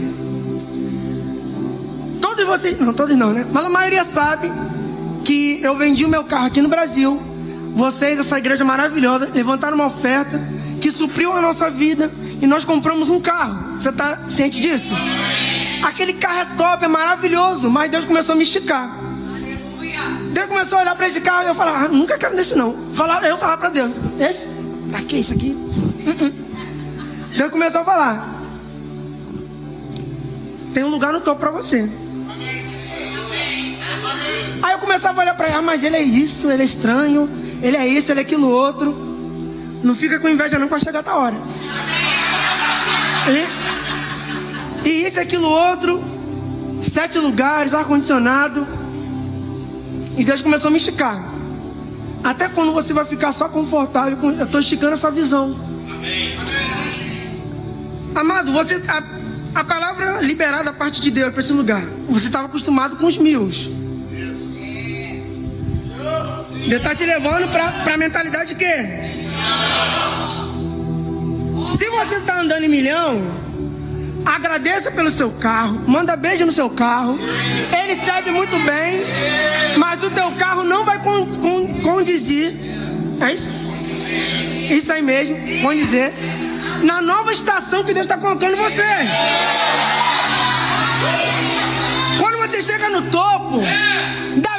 Todos vocês, não, todos não, né? Mas a maioria sabe que eu vendi o meu carro aqui no Brasil. Vocês, essa igreja maravilhosa, levantaram uma oferta que supriu a nossa vida e nós compramos um carro. Você está ciente disso? Aquele carro é top, é maravilhoso, mas Deus começou a me esticar. Deus começou a olhar para esse carro e eu falar, ah, nunca quero nesse não. Eu falar para Deus, esse? Para que isso aqui? Uh -uh. Deus começou a falar, tem um lugar no topo para você. Aí eu começava a olhar para ele, ah, mas ele é isso, ele é estranho, ele é isso, ele é aquilo outro. Não fica com inveja não para chegar a hora. E, e isso, aquilo outro, sete lugares, ar-condicionado. E Deus começou a me esticar. Até quando você vai ficar só confortável, eu estou esticando essa visão. Amado, você a, a palavra liberada da parte de Deus para esse lugar. Você estava acostumado com os mil. Deus está te levando para a mentalidade de quê? Se você está andando em milhão, agradeça pelo seu carro, manda beijo no seu carro. Ele serve muito bem, mas o teu carro não vai con, con, condizer. É isso? Isso aí mesmo, condizer. Na nova estação que Deus está colocando você. Quando você chega no topo, Davi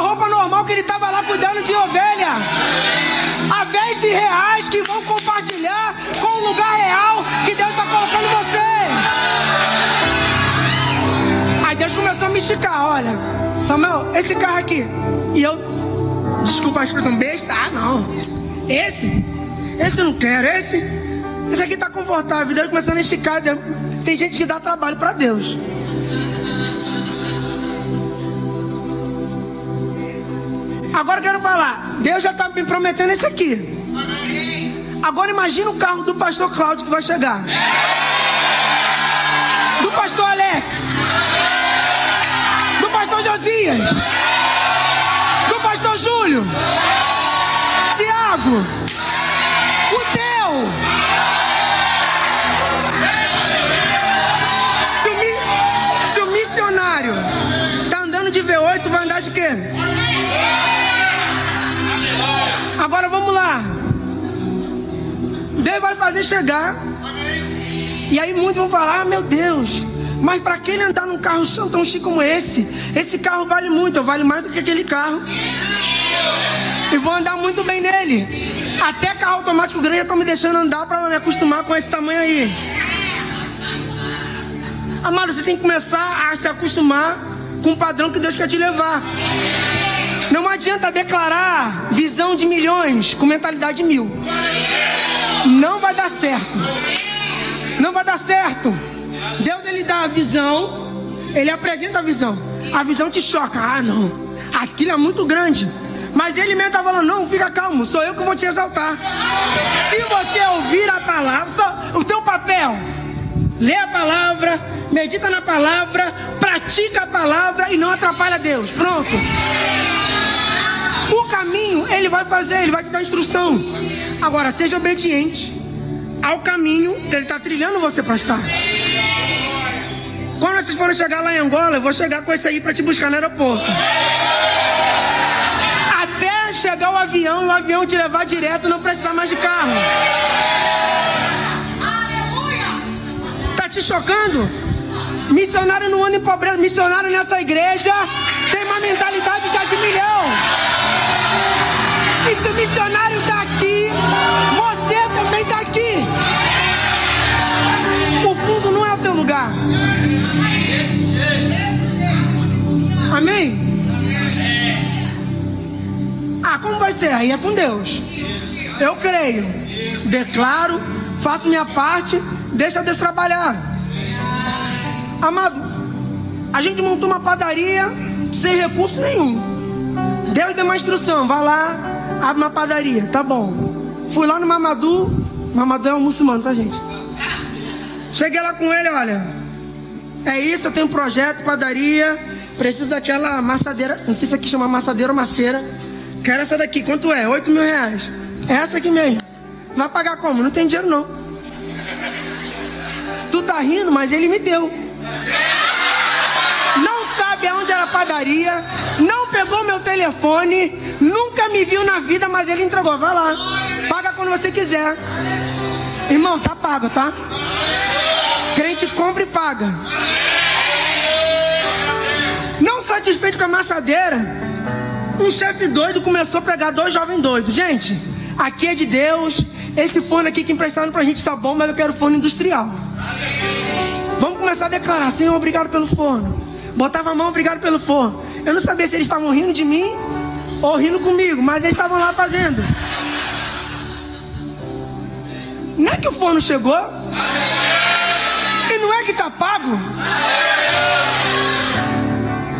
roupa normal que ele estava lá cuidando de ovelha. A vez de reais que vão compartilhar com o lugar real que Deus está colocando você. Aí Deus começou a me esticar, olha, Samuel, esse carro aqui. E eu, desculpa a expressão besta, ah não. Esse, esse eu não quero, esse, esse aqui está confortável. Deus começando a esticar. Tem gente que dá trabalho para Deus. Agora quero falar. Deus já está me prometendo isso aqui. Agora imagina o carro do pastor Cláudio que vai chegar. Do pastor Alex. Do pastor Josias. Do pastor Júlio. Tiago. Fazer chegar. E aí muitos vão falar: ah, meu Deus, mas para que ele andar num carro tão chique como esse? Esse carro vale muito, vale mais do que aquele carro. E vou andar muito bem nele. Até carro automático grande estão me deixando andar para me acostumar com esse tamanho aí. Amado, você tem que começar a se acostumar com o padrão que Deus quer te levar. Não adianta declarar visão de milhões com mentalidade de mil. Não vai dar certo. Não vai dar certo. Deus ele dá a visão, ele apresenta a visão. A visão te choca. Ah, não. Aquilo é muito grande. Mas ele mesmo está falando: não, fica calmo, sou eu que vou te exaltar. Se você ouvir a palavra, só, o teu papel, lê a palavra, medita na palavra, pratica a palavra e não atrapalha Deus. Pronto. Caminho ele vai fazer, ele vai te dar instrução. Agora, seja obediente ao caminho que ele está trilhando você para estar. Quando vocês forem chegar lá em Angola, eu vou chegar com esse aí para te buscar no aeroporto. Até chegar o avião o avião te levar direto, não precisar mais de carro. Tá te chocando? Missionário não anda em pobreza, missionário nessa igreja tem uma mentalidade já de milhão. E se o missionário está aqui, você também está aqui. O fundo não é o teu lugar. Amém? Ah, como vai ser? Aí é com Deus. Eu creio, declaro, faço minha parte, deixa Deus trabalhar. Amado, a gente montou uma padaria sem recurso nenhum. Deus deu uma instrução, vai lá, abre uma padaria, tá bom. Fui lá no Mamadu, Mamadu é um muçulmano, tá gente? Cheguei lá com ele, olha, é isso, eu tenho um projeto, padaria, Preciso daquela amassadeira, não sei se aqui chama amassadeira ou maceira. Quero essa daqui, quanto é? 8 mil reais. É essa aqui mesmo. Vai pagar como? Não tem dinheiro não. Tu tá rindo, mas ele me deu. Padaria, não pegou meu telefone, nunca me viu na vida, mas ele entregou. Vai lá, paga quando você quiser. Irmão, tá pago, tá? Crente compra e paga. Não satisfeito com a maçadeira, um chefe doido começou a pegar dois jovens doidos. Gente, aqui é de Deus. Esse forno aqui que emprestaram pra gente tá bom, mas eu quero forno industrial. Vamos começar a declarar: Senhor, obrigado pelo forno. Botava a mão, obrigado pelo forno. Eu não sabia se eles estavam rindo de mim ou rindo comigo, mas eles estavam lá fazendo. Não é que o forno chegou? E não é que tá pago?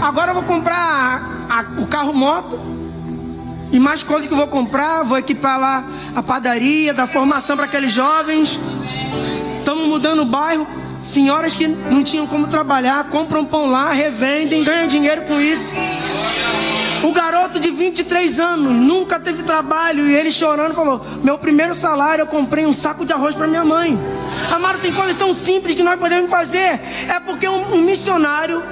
Agora eu vou comprar a, a, o carro moto e mais coisas que eu vou comprar. Vou equipar lá a padaria, dar formação para aqueles jovens. Estamos mudando o bairro. Senhoras que não tinham como trabalhar, compram pão lá, revendem, ganham dinheiro com isso. O garoto de 23 anos nunca teve trabalho e ele chorando falou: Meu primeiro salário eu comprei um saco de arroz para minha mãe. Amado, tem coisas tão simples que nós podemos fazer. É porque um, um missionário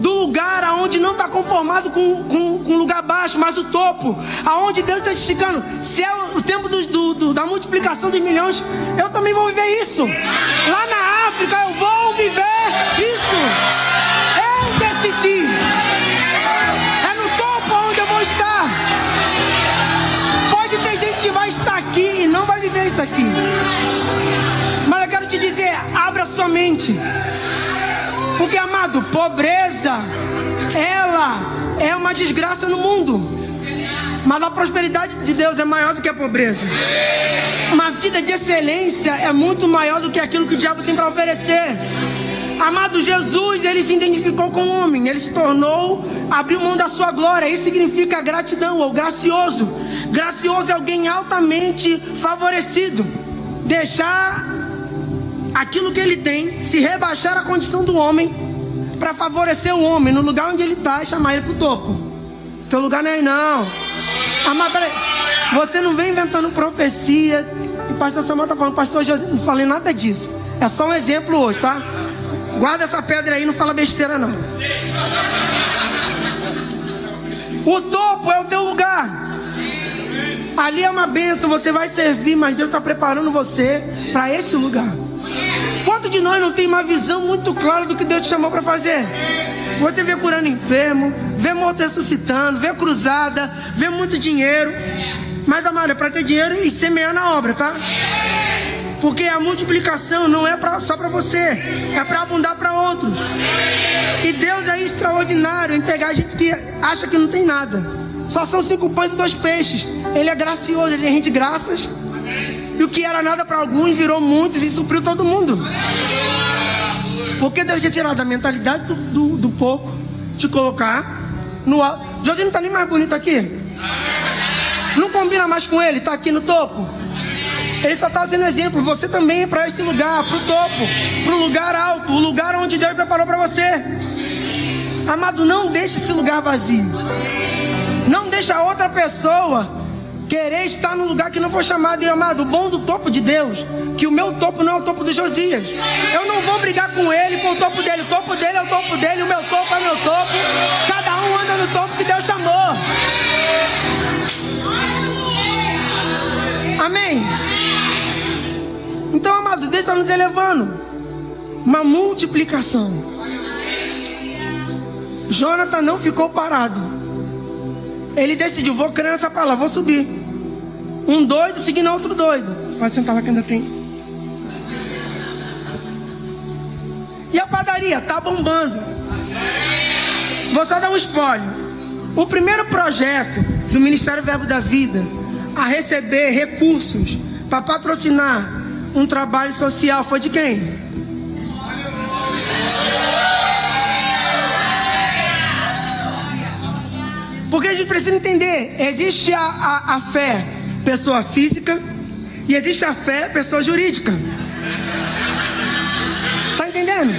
do lugar aonde não está conformado com, com, com lugar baixo, mas o topo, aonde Deus está esticando. Se é o tempo do, do, do, da multiplicação dos milhões, eu também vou viver isso. Lá na África eu vou viver isso. Eu decidi. É no topo onde eu vou estar. Pode ter gente que vai estar aqui e não vai viver isso aqui. Mas eu quero te dizer, abra sua mente. Porque, amado, pobreza, ela é uma desgraça no mundo. Mas a prosperidade de Deus é maior do que a pobreza. Uma vida de excelência é muito maior do que aquilo que o diabo tem para oferecer. Amado Jesus, ele se identificou com o homem, ele se tornou, abriu mão da sua glória. Isso significa gratidão ou gracioso. Gracioso é alguém altamente favorecido. Deixar aquilo que ele tem, se rebaixar a condição do homem, para favorecer o homem no lugar onde ele está e chamar ele para o topo. Teu lugar não é aí, não. Ah, mas peraí, você não vem inventando profecia. E pastor Samuel está falando, pastor, eu não falei nada disso. É só um exemplo hoje, tá? Guarda essa pedra aí, não fala besteira não. O topo é o teu lugar. Ali é uma bênção, você vai servir, mas Deus está preparando você para esse lugar. Quanto de nós não tem uma visão muito clara do que Deus te chamou para fazer? Você vê curando enfermo, vê morto ressuscitando, vê cruzada, vê muito dinheiro. Mas, amado, é para ter dinheiro e semear na obra, tá? Porque a multiplicação não é pra, só para você, é para abundar para outros. E Deus é extraordinário em pegar gente que acha que não tem nada. Só são cinco pães e dois peixes. Ele é gracioso, ele rende graças. E o que era nada para alguns virou muitos e supriu todo mundo. Porque Deus quer tirar da mentalidade do, do, do pouco, te colocar no alto. Jorginho não está nem mais bonito aqui. Não combina mais com ele, está aqui no topo. Ele só está fazendo exemplo. Você também é para esse lugar, para o topo, para o lugar alto, o lugar onde Deus preparou para você. Amado, não deixe esse lugar vazio. Não deixe a outra pessoa querer estar no lugar que não foi chamado e amado. O bom do topo de Deus, que o meu topo não é o topo de Josias. Eu não vou brigar com ele, com o topo dele. O topo dele é o topo dele, o meu topo é meu topo. Cada um anda no topo que Deus chamou. Amém. Então, amado, Deus está nos elevando. Uma multiplicação. Jonathan não ficou parado. Ele decidiu, vou crer nessa palavra, vou subir. Um doido seguindo outro doido. Pode sentar lá que ainda tem. E a padaria tá bombando. Vou só dar um spoiler. O primeiro projeto do Ministério Verbo da Vida a receber recursos para patrocinar um trabalho social foi de quem? Porque a gente precisa entender: existe a, a, a fé, pessoa física, e existe a fé, pessoa jurídica. Tá entendendo?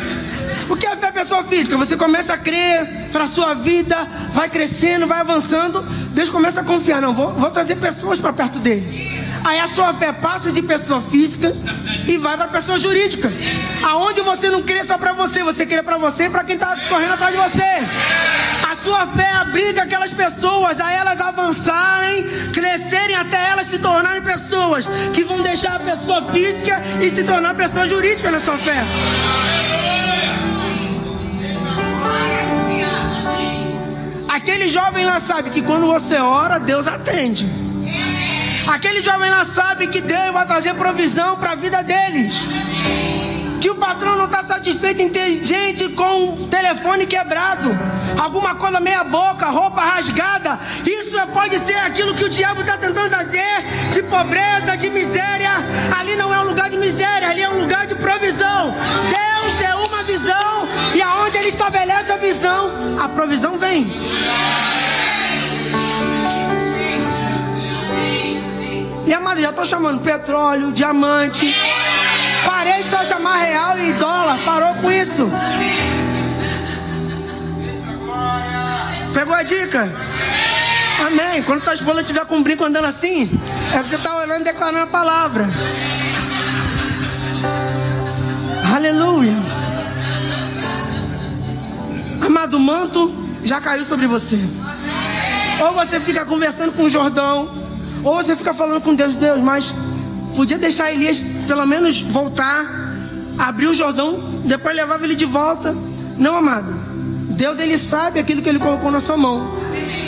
O que é fé pessoa física? Você começa a crer para a sua vida, vai crescendo, vai avançando. Deus começa a confiar. Não, vou, vou trazer pessoas para perto dele. Aí a sua fé passa de pessoa física e vai para pessoa jurídica. Aonde você não crê só para você, você crê para você e para quem está correndo atrás de você. Sua fé abriga aquelas pessoas a elas avançarem, crescerem até elas se tornarem pessoas que vão deixar a pessoa física e se tornar pessoa jurídica na sua fé. Aquele jovem lá sabe que quando você ora, Deus atende. Aquele jovem lá sabe que Deus vai trazer provisão para a vida deles. Que o patrão não está satisfeito em ter gente com o telefone quebrado, alguma coisa meia boca, roupa rasgada. Isso é, pode ser aquilo que o diabo está tentando fazer de pobreza, de miséria. Ali não é um lugar de miséria, ali é um lugar de provisão. Deus deu uma visão e aonde ele estabelece a visão, a provisão vem. E amado, já estou chamando petróleo, diamante. Parei de só chamar real e dólar. Parou com isso. Pegou a dica? Amém. Quando tua esposa estiver com um brinco andando assim, é que você está olhando e declarando a palavra. Aleluia. Amado, o manto já caiu sobre você. Ou você fica conversando com o Jordão ou você fica falando com Deus, Deus, mas podia deixar Elias pelo menos voltar, abrir o Jordão, depois levava ele de volta. Não, amado. Deus ele sabe aquilo que ele colocou na sua mão.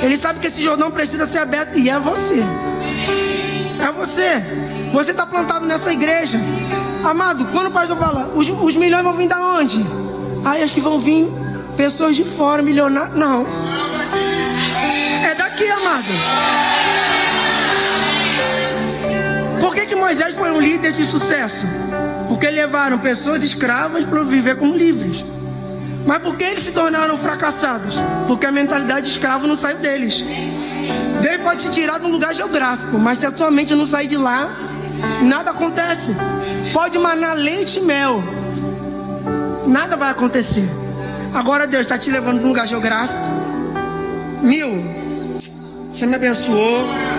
Ele sabe que esse Jordão precisa ser aberto e é você. É você. Você está plantado nessa igreja. Amado, quando o pastor fala, os, os milhões vão vir da onde? Aí acho que vão vir pessoas de fora, milionários. Não. É daqui, amado. Por que, que Moisés foi um líder de sucesso? Porque levaram pessoas escravas para viver como livres. Mas por que eles se tornaram fracassados? Porque a mentalidade de escravo não saiu deles. Deus pode te tirar de um lugar geográfico, mas se a tua mente não sair de lá, nada acontece. Pode manar leite e mel, nada vai acontecer. Agora Deus está te levando de um lugar geográfico. Mil, você me abençoou.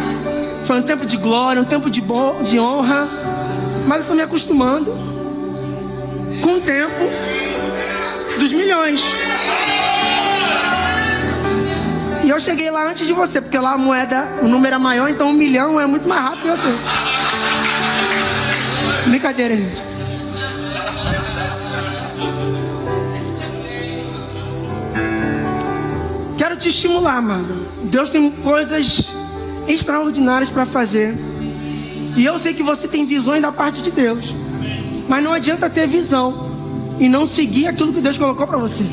Foi um tempo de glória, um tempo de, de honra. Mas eu estou me acostumando com o tempo dos milhões. E eu cheguei lá antes de você, porque lá a moeda, o número é maior, então um milhão é muito mais rápido que você. Brincadeira, gente. Quero te estimular, mano. Deus tem coisas extraordinárias para fazer. E eu sei que você tem visões da parte de Deus. Mas não adianta ter visão e não seguir aquilo que Deus colocou para você.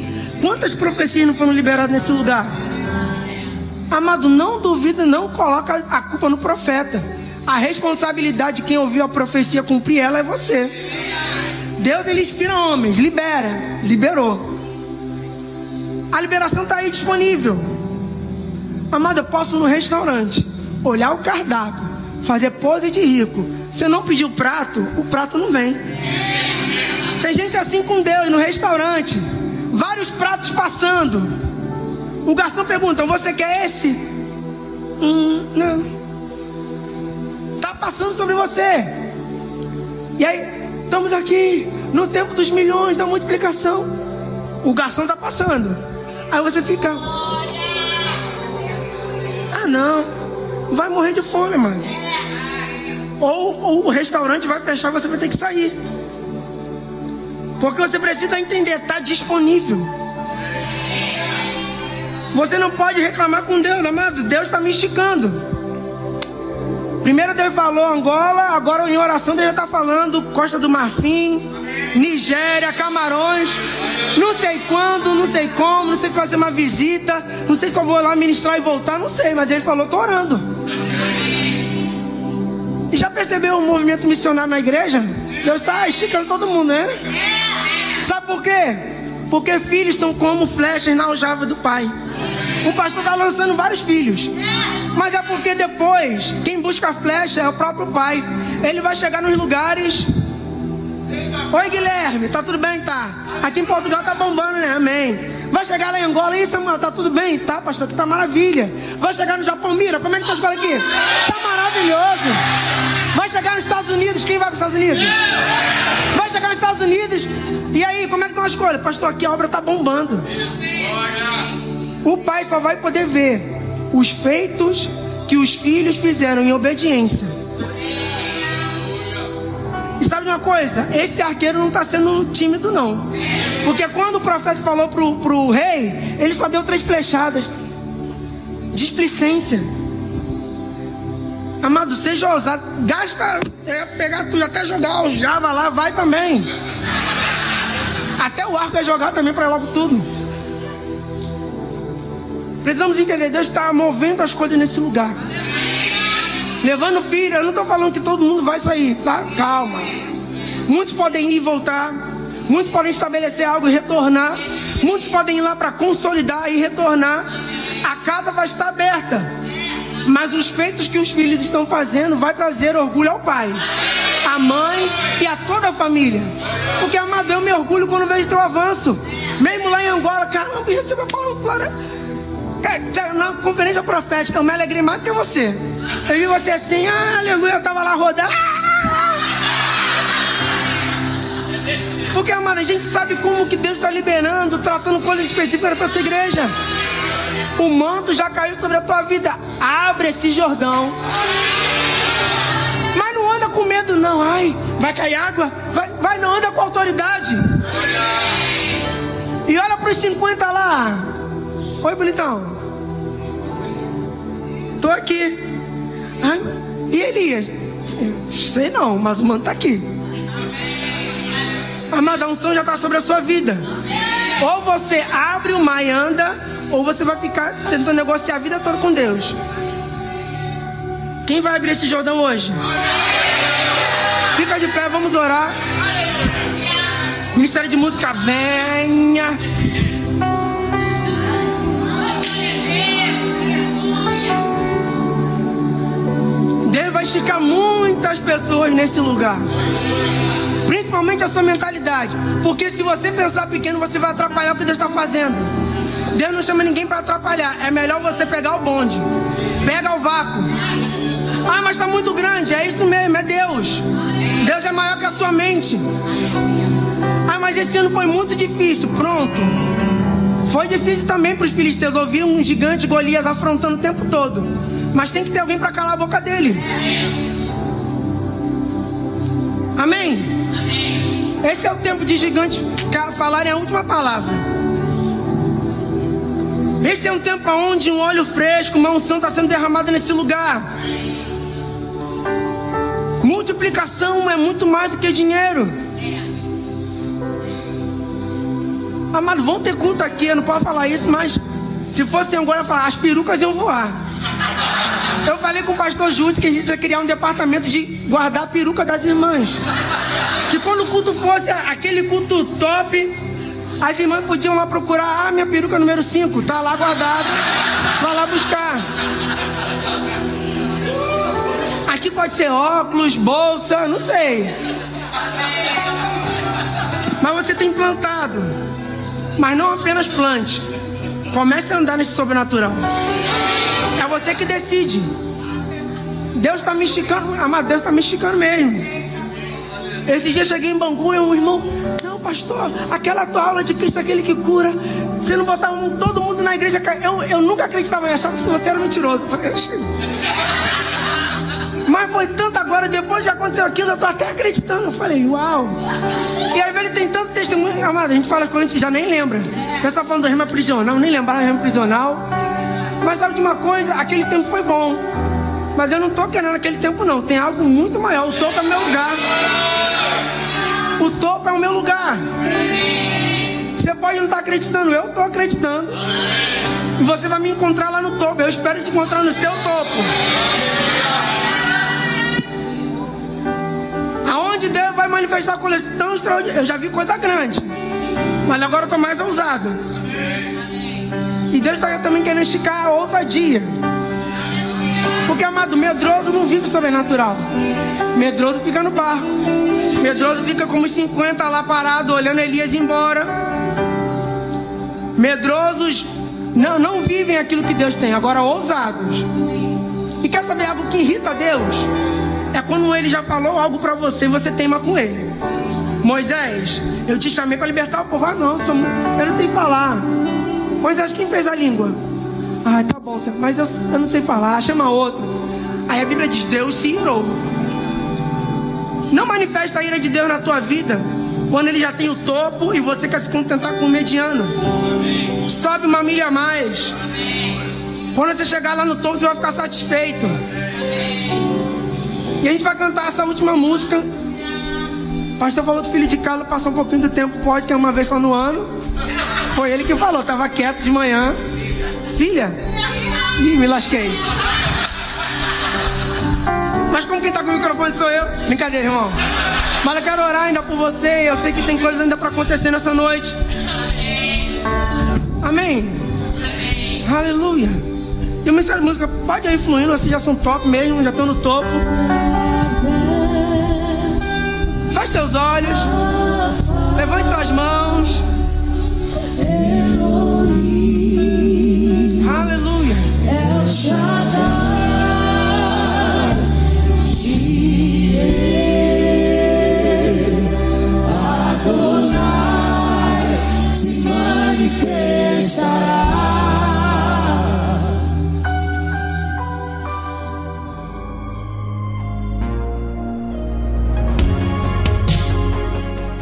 Quantas profecias não foram liberadas nesse lugar? Amado, não duvida, não coloca a culpa no profeta. A responsabilidade de quem ouviu a profecia cumprir ela é você. Deus ele inspira homens, libera, liberou. A liberação está aí disponível. Amado, eu posso no restaurante olhar o cardápio, fazer pose de rico. Se não pedir o prato, o prato não vem. Tem gente assim com Deus no restaurante, vários pratos passando. O garçom pergunta: Você quer esse? Hum, não. Tá passando sobre você. E aí, estamos aqui no tempo dos milhões, da multiplicação. O garçom tá passando. Aí você fica. Ah, não vai morrer de fome, mano. Ou, ou o restaurante vai fechar, você vai ter que sair. Porque você precisa entender, está disponível. Você não pode reclamar com Deus, amado. Deus está me esticando. Primeiro Deus falou Angola, agora em oração Deus já está falando Costa do Marfim, Nigéria, Camarões. Não sei quando, não sei como, não sei se fazer uma visita, não sei se eu vou lá ministrar e voltar, não sei, mas Deus falou, estou orando. Percebeu o movimento missionário na igreja? Deus está esticando todo mundo, né? Sabe por quê? Porque filhos são como flechas na aljava do pai. O pastor está lançando vários filhos. Mas é porque depois, quem busca a flecha é o próprio pai. Ele vai chegar nos lugares Oi, Guilherme, tá tudo bem? Tá. Aqui em Portugal tá bombando, né? Amém. Vai chegar lá em Angola, e Samuel, tá tudo bem? Tá, pastor, aqui tá maravilha. Vai chegar no Japão, mira, como é que tá a escola aqui? Tá maravilhoso. Vai chegar nos Estados Unidos, quem vai para os Estados Unidos? Vai chegar nos Estados Unidos, e aí, como é que tá a escola? Pastor, aqui a obra tá bombando. O pai só vai poder ver os feitos que os filhos fizeram em obediência. E sabe uma coisa? Esse arqueiro não está sendo tímido, não. Porque quando o profeta falou pro, pro rei, ele só deu três flechadas. Displicência. Amado, seja ousado. Gasta, é, pegar tudo, até jogar o Java lá, vai também. Até o arco é jogar também para logo tudo. Precisamos entender, Deus está movendo as coisas nesse lugar. Levando filho, eu não estou falando que todo mundo vai sair, tá? Calma. Muitos podem ir e voltar. Muitos podem estabelecer algo e retornar. Muitos podem ir lá para consolidar e retornar. A casa vai estar aberta. Mas os feitos que os filhos estão fazendo vai trazer orgulho ao pai, à mãe e a toda a família. Porque, amado, eu me orgulho quando vejo teu avanço. Mesmo lá em Angola, caramba, você vai falar clara. Na conferência profética, eu me alegrei mais que você. Eu vi você assim, ah, aleluia, eu tava lá rodando. Porque, amado, a gente sabe como que Deus está liberando, tratando coisas específicas para essa igreja. O manto já caiu sobre a tua vida. Abre esse Jordão. Mas não anda com medo, não. Ai, vai cair água? Vai, vai não anda com autoridade. E olha para os 50 lá. Oi, bonitão. Tô aqui. Ai, e Elias? Sei não, mas o manto está aqui. Amada, a unção já está sobre a sua vida. Ou você abre o mar e anda, ou você vai ficar tentando negociar a vida toda com Deus. Quem vai abrir esse Jordão hoje? Fica de pé, vamos orar. Ministério de Música, venha. Deus vai esticar muitas pessoas nesse lugar. Principalmente a sua mentalidade. Porque se você pensar pequeno, você vai atrapalhar o que Deus está fazendo. Deus não chama ninguém para atrapalhar. É melhor você pegar o bonde. Pega o vácuo. Ah, mas está muito grande. É isso mesmo, é Deus. Deus é maior que a sua mente. Ah, mas esse ano foi muito difícil. Pronto. Foi difícil também para os filisteus ouvir um gigante Golias afrontando o tempo todo. Mas tem que ter alguém para calar a boca dele. Amém? Esse é o tempo de gigantes falarem a última palavra. Esse é um tempo onde um óleo fresco, uma unção está sendo derramada nesse lugar. Multiplicação é muito mais do que dinheiro. Amado, vão ter culto aqui, eu não posso falar isso, mas se fosse agora falar, as perucas iam voar. Eu falei com o pastor Júlio que a gente ia criar um departamento de guardar a peruca das irmãs. Que quando o culto fosse aquele culto top, as irmãs podiam lá procurar, ah, minha peruca número 5, tá lá guardada. Vai lá buscar. Aqui pode ser óculos, bolsa, não sei. Mas você tem plantado. Mas não apenas plante. Comece a andar nesse sobrenatural. É você que decide. Deus está me esticando, amado, Deus está me esticando mesmo. Esse dia cheguei em Bangu e um irmão, não, pastor, aquela tua aula de Cristo, aquele que cura, você não botava todo mundo na igreja. Eu, eu nunca acreditava, eu achava que você era mentiroso. Mas foi tanto agora, depois de acontecer aquilo, eu tô até acreditando. Eu falei, uau. E aí ele tem tanto testemunho, amado, a gente fala que a gente já nem lembra. O pessoal falando do regime prisional, nem lembrava do regime prisional. Mas sabe de uma coisa? Aquele tempo foi bom. Mas eu não estou querendo aquele tempo, não. Tem algo muito maior. O topo é meu lugar. Topo é o meu lugar. Você pode não estar tá acreditando, eu estou acreditando. E você vai me encontrar lá no topo. Eu espero te encontrar no seu topo. Aonde Deus vai manifestar coisas tão extraordinárias. Eu já vi coisa grande. Mas agora eu estou mais ousado. E Deus está também querendo esticar a ousadia. Porque, amado, medroso não vive sobrenatural. Medroso fica no barco. Medroso fica como os 50 lá parado, olhando Elias embora. Medrosos não, não vivem aquilo que Deus tem, agora ousados. E quer saber algo que irrita Deus? É quando ele já falou algo para você e você teima com ele. Moisés, eu te chamei para libertar o povo. Ah, não, eu não sei falar. Moisés, quem fez a língua? Ah, tá bom, mas eu, eu não sei falar. Chama outro. Aí a Bíblia diz: Deus se irou. Não manifesta a ira de Deus na tua vida quando ele já tem o topo e você quer se contentar com o mediano. Sobe uma milha a mais. Quando você chegar lá no topo, você vai ficar satisfeito. E a gente vai cantar essa última música. O pastor falou que filho de Carlos passou um pouquinho do tempo, pode, que é uma vez só no ano. Foi ele que falou, tava quieto de manhã. Filha? Ih, me lasquei. Mas como quem tá com o microfone sou eu? Brincadeira, irmão. Mas eu quero orar ainda por você. Eu sei que tem coisas ainda para acontecer nessa noite. Amém. Amém. Aleluia. E o ministério de música pode ir fluindo, vocês já são top mesmo, já estão no topo. Feche seus olhos. Levante suas mãos.